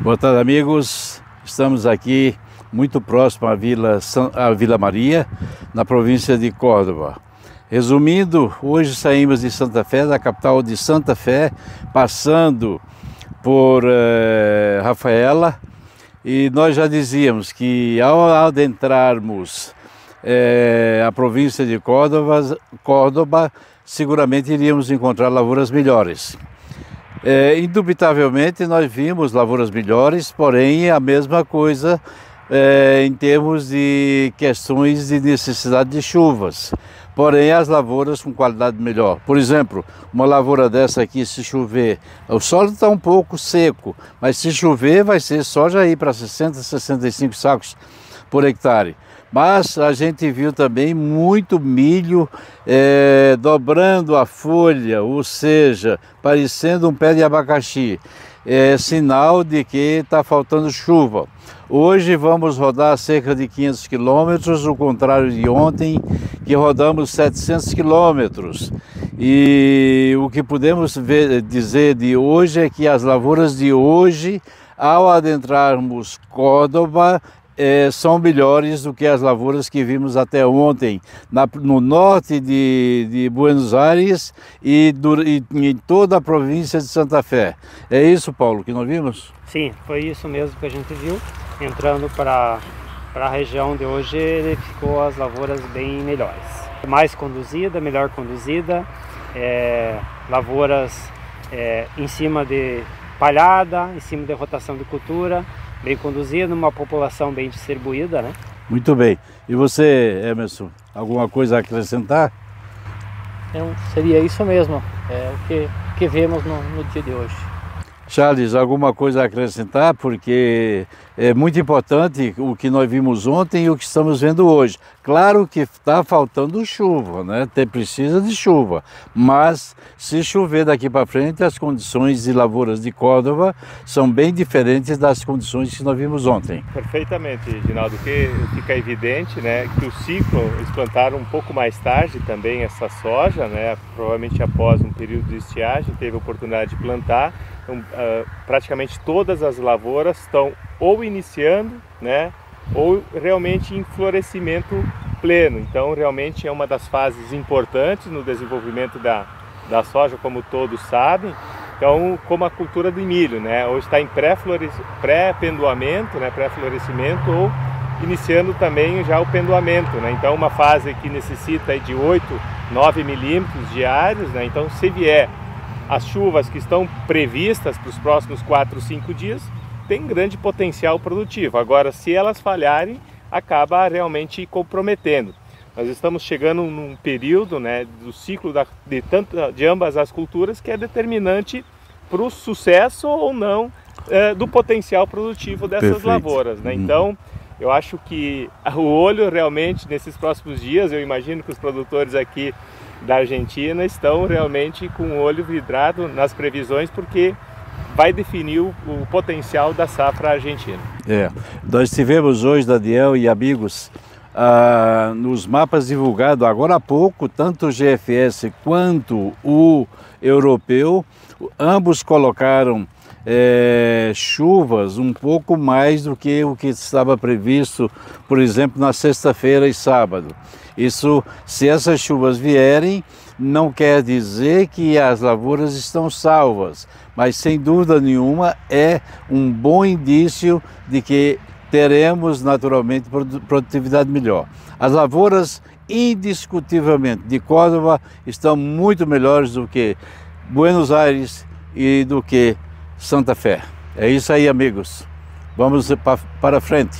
Boa tarde, amigos. Estamos aqui muito próximo à Vila, à Vila Maria, na província de Córdoba. Resumindo, hoje saímos de Santa Fé, da capital de Santa Fé, passando por eh, Rafaela, e nós já dizíamos que ao adentrarmos eh, a província de Córdoba, Córdoba, seguramente iríamos encontrar lavouras melhores. É, indubitavelmente nós vimos lavouras melhores, porém a mesma coisa é, em termos de questões de necessidade de chuvas. Porém, as lavouras com qualidade melhor. Por exemplo, uma lavoura dessa aqui, se chover, o solo está um pouco seco, mas se chover, vai ser já ir para 60, 65 sacos por hectare. Mas a gente viu também muito milho é, dobrando a folha, ou seja, parecendo um pé de abacaxi. É sinal de que está faltando chuva. Hoje vamos rodar cerca de 500 quilômetros, o contrário de ontem, que rodamos 700 quilômetros. E o que podemos ver, dizer de hoje é que as lavouras de hoje, ao adentrarmos Córdoba, é, são melhores do que as lavouras que vimos até ontem na, no norte de, de Buenos Aires e, do, e, em toda a província de Santa Fé. É isso, Paulo, que nós vimos? Sim, foi isso mesmo que a gente viu. Entrando para a região de hoje, ficou as lavouras bem melhores. Mais conduzida, melhor conduzida, é, lavouras é, em cima de palhada, em cima de rotação de cultura, bem conduzida, numa população bem distribuída, né? Muito bem. E você, Emerson, alguma coisa a acrescentar? Então, seria isso mesmo, é o que, que vemos no, no dia de hoje. Charles, alguma coisa a acrescentar? Porque é muito importante o que nós vimos ontem e o que estamos vendo hoje. Claro que está faltando chuva, né? Tem, precisa de chuva, mas se chover daqui para frente, as condições de lavouras de Córdoba são bem diferentes das condições que nós vimos ontem. Perfeitamente, Ginaldo, que fica evidente, né, que o ciclo eles plantaram um pouco mais tarde também essa soja, né? Provavelmente após um período de estiagem teve a oportunidade de plantar então, uh, praticamente todas as lavouras estão ou iniciando, né, ou realmente em florescimento pleno. Então, realmente é uma das fases importantes no desenvolvimento da, da soja, como todos sabem. Então, como a cultura do milho, né, ou está em pré-pendoamento, né, pré-florescimento, ou iniciando também já o pendoamento. Né? Então, uma fase que necessita de 8, 9 milímetros diários. Né? Então, se vier as chuvas que estão previstas para os próximos 4, 5 dias têm grande potencial produtivo. Agora, se elas falharem, acaba realmente comprometendo. Nós estamos chegando num período né, do ciclo da, de, tanto, de ambas as culturas que é determinante para o sucesso ou não é, do potencial produtivo dessas Perfeito. lavouras. Né? Uhum. Então, eu acho que o olho realmente nesses próximos dias, eu imagino que os produtores aqui da Argentina estão realmente com o olho vidrado nas previsões, porque vai definir o, o potencial da safra argentina. É, nós tivemos hoje, Daniel e amigos, ah, nos mapas divulgados agora há pouco, tanto o GFS quanto o europeu, ambos colocaram é, chuvas um pouco mais do que o que estava previsto, por exemplo, na sexta-feira e sábado. Isso, se essas chuvas vierem, não quer dizer que as lavouras estão salvas, mas sem dúvida nenhuma é um bom indício de que teremos naturalmente produtividade melhor. As lavouras, indiscutivelmente, de Córdoba estão muito melhores do que Buenos Aires e do que Santa Fé. É isso aí, amigos. Vamos para frente.